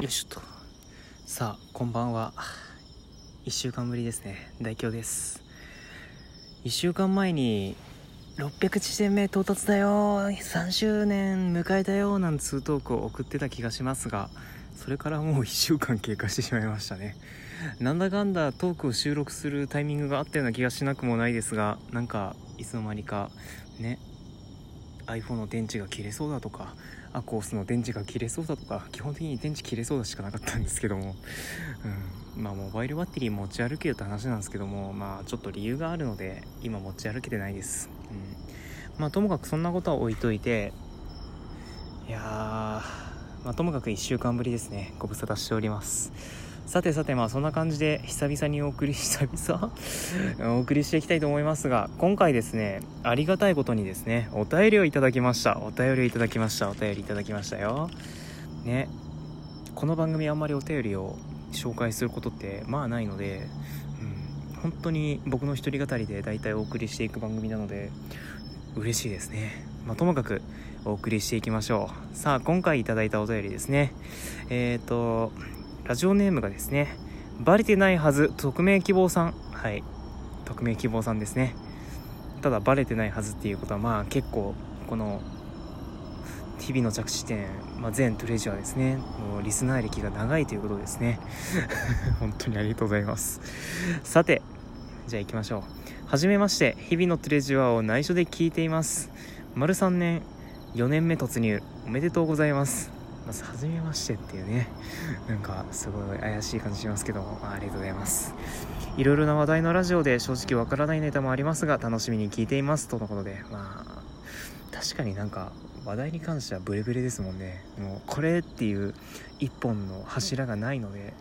よいしょっと。さあこんばんは。1週間ぶりですね。大京です。1週間前に600地点目到達だよ。3周年迎えたよ。なんつうトークを送ってた気がしますがそれからもう1週間経過してしまいましたね。なんだかんだトークを収録するタイミングがあったような気がしなくもないですがなんかいつの間にかね iPhone の電池が切れそうだとかアコースの電池が切れそうだとか基本的に電池切れそうだしかなかったんですけども、うん、まあモバイルバッテリー持ち歩けるって話なんですけどもまあちょっと理由があるので今持ち歩けてないです、うん、まあともかくそんなことは置いといていやー、まあ、ともかく1週間ぶりですね。ご無沙汰しております。さてさてまあそんな感じで久々にお送り久々？お送りしていきたいと思いますが今回ですねありがたいことにですねお便りをいただきました。お便りをいただきました。お便りいただきましたよ。ね。この番組あんまりお便りを紹介することってまあないので、うん、本当に僕の一人語りで大体お送りしていく番組なので嬉しいですね。まあ、ともかくお送りしていきましょう。さあ今回いただいたお便りですね。えっ、ー、とラジオネームがですねバレてないはず匿名希望さん。はい。匿名希望さんですね。ただバレてないはずっていうことはまあ結構この日々の着地点、まあ、全トレジャーですね。もうリスナー歴が長いということですね。本当にありがとうございます。さてじゃあ行きましょう。はじめまして日々のトレジャーを内緒で聞いています。丸3年4年目突入。おめでとうございます。まず初めましてっていうねなんかすごい怪しい感じしますけども、まあ、ありがとうございます。いろいろな話題のラジオで正直わからないネタもありますが楽しみに聞いています。とのことでまあ確かになんか話題に関してはブレブレですもんね。もうこれっていう一本の柱がないので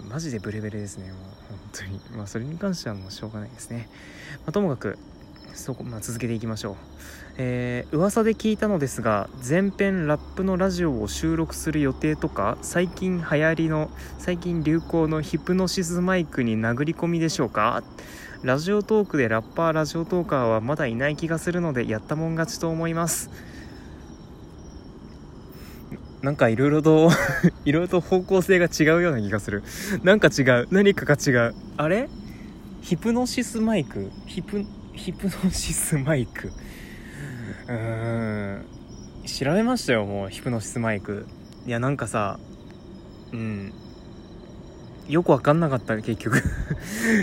うんマジでブレブレですね。もう本当に。まあそれに関してはもうしょうがないですね、まあ、ともかくそこ、まあ、続けていきましょう。えー、噂で聞いたのですが前編ラップのラジオを収録する予定とか最近流行りの最近流行のヒプノシスマイクに殴り込みでしょうか？ラジオトークでラッパーラジオトーカーはまだいない気がするのでやったもん勝ちと思います。なんかいろいろと いろいろと方向性が違うような気がする。なんか違う。何かが違う。あれ？ヒプノシスマイク？ヒプヒプノシスマイク？うん。調べましたよもうヒプノシスマイクいやなん。かさうん。よくわかん。なかった結局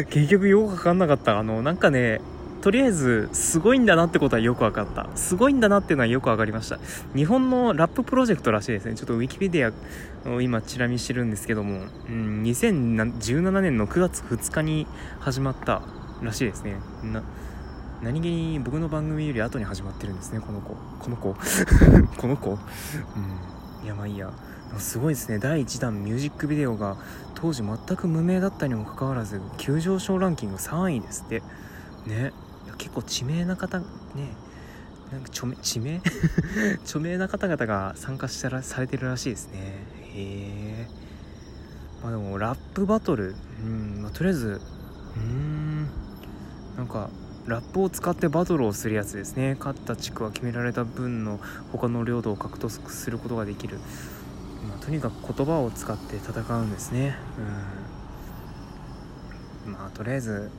結局よくわかん。なかったあのなん。かねとりあえずすごいん。だなってことはよく分かったすごいん。だなっていうのはよく分かりました日本のラッププロジェクトらしいですねちょっとウィキペディアを今チラ見してるん。ですけども、うん、2017年の9月2日に始まったらしいですね何気に僕の番組より後に始まってるんですねこの子。この子。この子。うん。いやまあいいや。すごいですね。第1弾ミュージックビデオが当時全く無名だったにもかかわらず急上昇ランキング3位ですって。ね。結構知名な方ね。なんか著名知名？著名な方々が参加したらされてるらしいですね。へえ。まあでもラップバトル。うん、まあ、とりあえずうん。なんかラップを使ってバトルをするやつですね。勝った地区は決められた分の他の領土を獲得することができる、まあ、とにかく言葉を使って戦うんですね。うん。まあとりあえず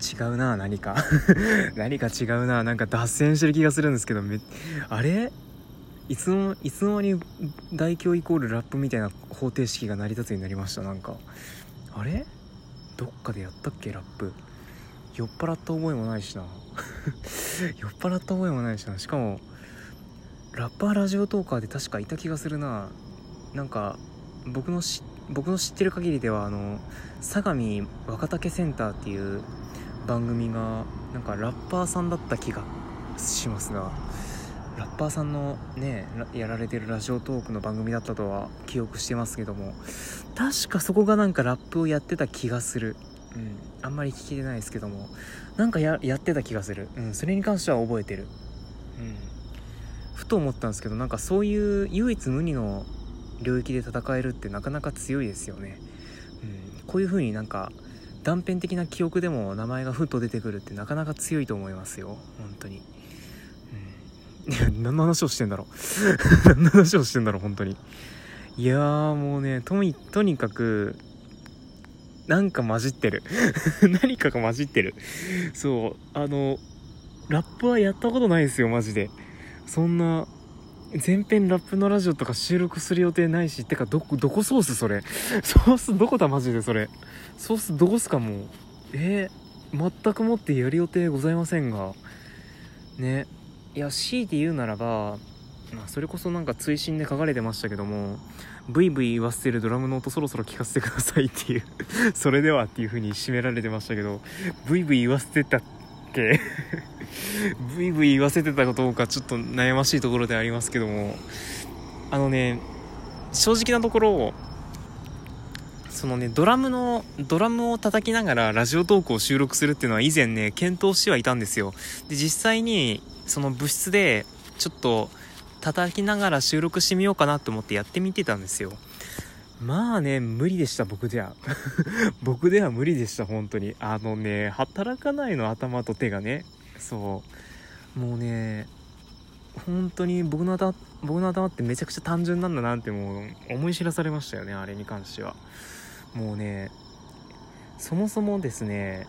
違うな何か。何か違うななんか脱線してる気がするんですけどめあれ？いつのいつの間に大凶イコールラップみたいな方程式が成り立つようになりましたなんか。あれ？どっかでやったっけラップ。酔っ払った覚えもないしな。酔っ払った覚えもないしな。しかもラッパーラジオトーカーで確かいた気がするな。なんか僕のし僕の知ってる限りではあの相模若竹センターっていう番組がなんかラッパーさんだった気がしますがラッパーさんのねやられてるラジオトークの番組だったとは記憶してますけども確かそこがなんかラップをやってた気がする。うん。あんまり聞けてないですけども。なんかやってた気がする、うん、それに関しては覚えてる。うん。ふと思ったんですけどなんかそういう唯一無二の領域で戦えるってなかなか強いですよね、うん、こういう風になんか断片的な記憶でも名前がふっと出てくるってなかなか強いと思いますよ。本当に。うん。いや何の話をしてんだろう。何の話をしてんだろう本当に。いやーもうねとにとにかくなんか混じってる。何かが混じってる。そう。あのラップはやったことないですよマジで。そんな全編ラップのラジオとか収録する予定ないしてかどどこソース それ。ソースどこだマジでそれ。ソースどこすかもう。えー、全くもってやる予定ございませんが。ね。いや強いて言うならばまあ、それこそなんか追伸で書かれてましたけどもブイブイ言わせてるドラムの音そろそろ聞かせてくださいっていう それではっていう風に締められてましたけどブイブイ言わせてたっけ？ブイブイ言わせてたかどうかちょっと悩ましいところでありますけどもあのね正直なところそのねドラムのドラムを叩きながらラジオトークを収録するっていうのは以前ね検討してはいたんですよ。で実際にその部室でちょっと叩きながら収録してみようかなと思ってやってみてたんですよ。まあね無理でした僕では。僕では無理でした本当に。あのね働かないの頭と手がね。そう。もうね本当に僕の頭僕の頭ってめちゃくちゃ単純なんだなってもう思い知らされましたよねあれに関しては。もうねそもそもですね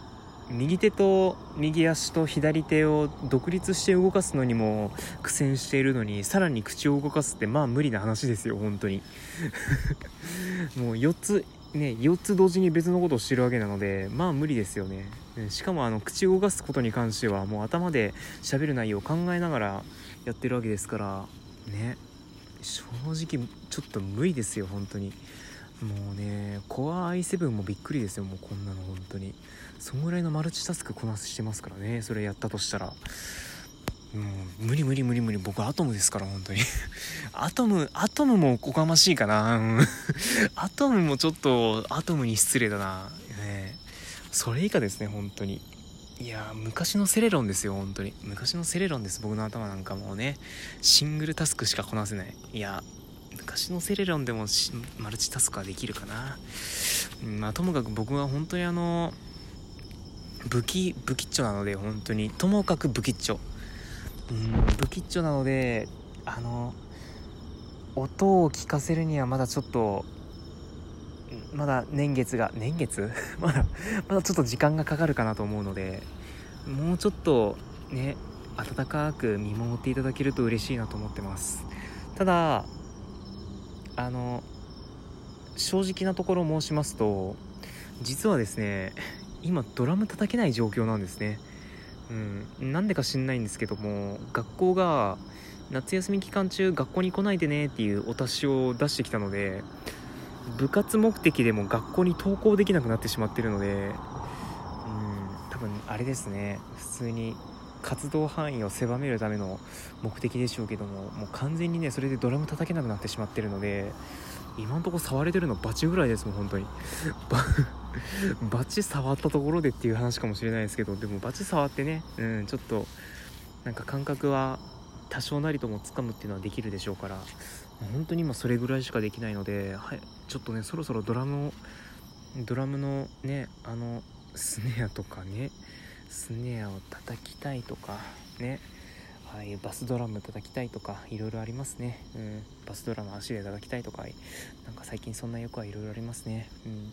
右手と右足と左手を独立して動かすのにも苦戦しているのにさらに口を動かすってまあ無理な話ですよ本当に。もう4つね4つ同時に別のことをしてるわけなのでまあ無理ですよね。しかもあの口を動かすことに関してはもう頭で喋る内容を考えながらやってるわけですからね正直ちょっと無理ですよ本当に。もうねコア i7 もびっくりですよもうこんなの本当に。そんぐらいのマルチタスクこなしてますからね。それやったとしたら。もう無理無理無理無理。僕アトムですから本当に。アトムアトムもおこがましいかな、アトムもちょっとアトムに失礼だな。ね。それ以下ですね本当に。いや昔のセレロンですよ本当に。昔のセレロンです僕の頭なんかもうね。シングルタスクしかこなせない。いや昔のセレロンでもマルチタスクはできるかな、まあともかく僕は本当にあの武器武器っちょなので本当に。ともかく武器っちょ。うん武器っちょなのであの音を聞かせるにはまだちょっとまだ年月が年月？まだまだちょっと時間がかかるかなと思うのでもうちょっとね温かく見守っていただけると嬉しいなと思ってます。ただあの正直なところ申しますと実はですね今ドラム叩けない状況なんですね。うん。なんでか知んないんですけども学校が夏休み期間中学校に来ないでねっていうお達しを出してきたので部活目的でも学校に登校できなくなってしまってるのでうん。多分あれですね。普通に活動範囲を狭めるための目的でしょうけどももう完全にねそれでドラム叩けなくなってしまってるので今んとこ触れてるのバチぐらいですもん本当に。バチ触ったところでっていう話かもしれないですけどでもバチ触ってねうんちょっとなんか感覚は多少なりともつかむっていうのはできるでしょうから本当に今それぐらいしかできないので、はい、ちょっとねそろそろドラムをドラムのねあのスネアとかねスネアを叩きたいとかねああいうバスドラム叩きたいとかいろいろありますね、うん、バスドラム足で叩きたいとかなんか最近そんな欲はいろいろありますね、うん、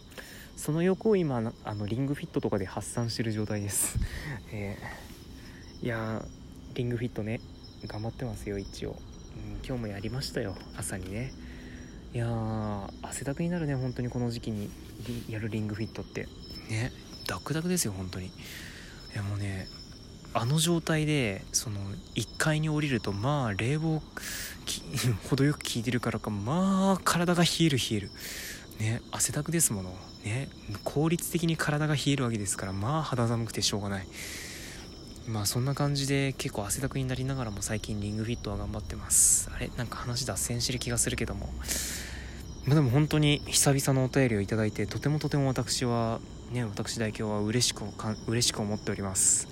その欲を今あのリングフィットとかで発散してる状態です、えー、いやリングフィットね頑張ってますよ一応、うん、今日もやりましたよ朝にね。いやー汗だくになるね本当にこの時期に。やるリングフィットって。ねダクダクですよ本当に。いやもうねあの状態でその1階に降りるとまあ冷房 程よく効いてるからかまあ体が冷える冷える。ね汗だくですもの。ね効率的に体が冷えるわけですからまあ肌寒くてしょうがない。まあそんな感じで結構汗だくになりながらも最近リングフィットは頑張ってます。あれなんか話脱線してる気がするけども。まあでも本当に久々のお便りをいただいてとてもとても私はね私代表は嬉しくか嬉しく思っております。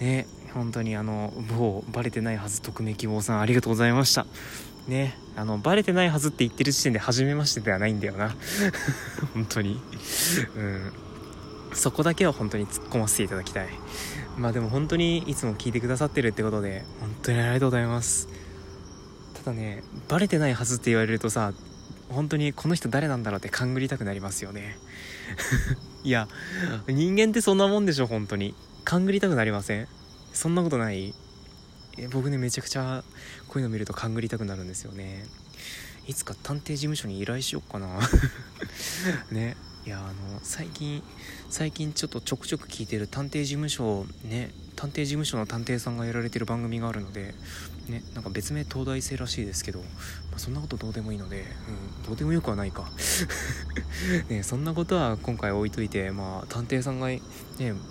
ね本当にあの某バレてないはず匿名希望さんありがとうございました。ねあのバレてないはずって言ってる時点で初めましてではないんだよな。本当に。うん。そこだけは本当に突っ込ませていただきたい。まあでも本当にいつも聞いてくださってるってことで本当にありがとうございます。ただねバレてないはずって言われるとさ本当にこの人誰なんだろうって勘ぐりたくなりますよね。いや人間ってそんなもんでしょ本当に。勘ぐりたくなりません？そんなことない？え僕ねめちゃくちゃこういうの見ると勘ぐりたくなるんですよね。いつか探偵事務所に依頼しよっかな。ね。いやあの最近最近ちょっとちょくちょく聞いてる探偵事務所ね探偵事務所の探偵さんがやられてる番組があるのでねなんか別名東大生らしいですけど、まあ、そんなことどうでもいいので、うん、どうでもよくはないか。ねそんなことは今回置いといてまあ探偵さんがね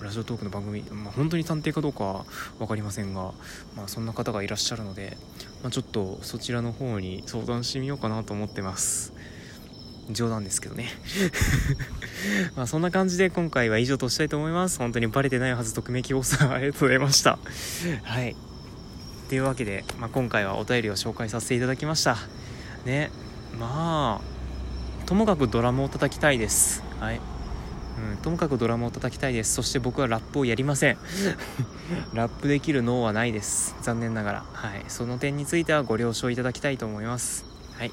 ラジオトークの番組、まあ、本当に探偵かどうかは分かりませんが、まあ、そんな方がいらっしゃるので、まあ、ちょっとそちらの方に相談してみようかなと思ってます。冗談ですけどね。まあそんな感じで今回は以上としたいと思います。本当にバレてないはず匿名希望さんありがとうございました。はい。というわけで、まあ、今回はお便りを紹介させていただきました。ねまあともかくドラムを叩きたいです。はい。うん、ともかくドラムを叩きたいです。そして僕はラップをやりません。ラップできる脳はないです。残念ながら。はい。その点についてはご了承いただきたいと思います。はい。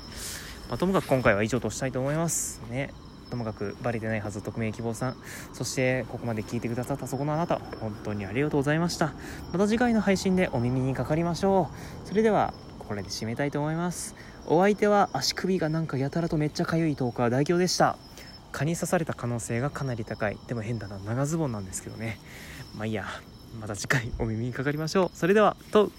まあ、ともかく今回は以上としたいと思います。ねともかくバレてないはず匿名希望さんそしてここまで聞いてくださったそこのあなた本当にありがとうございました。また次回の配信でお耳にかかりましょう。それではこれで締めたいと思います。お相手は足首がなんかやたらとめっちゃかゆいトーカー代表でした。蚊に刺された可能性がかなり高い。でも変だな長ズボンなんですけどね。まあいいやまた次回お耳にかかりましょう。それではと。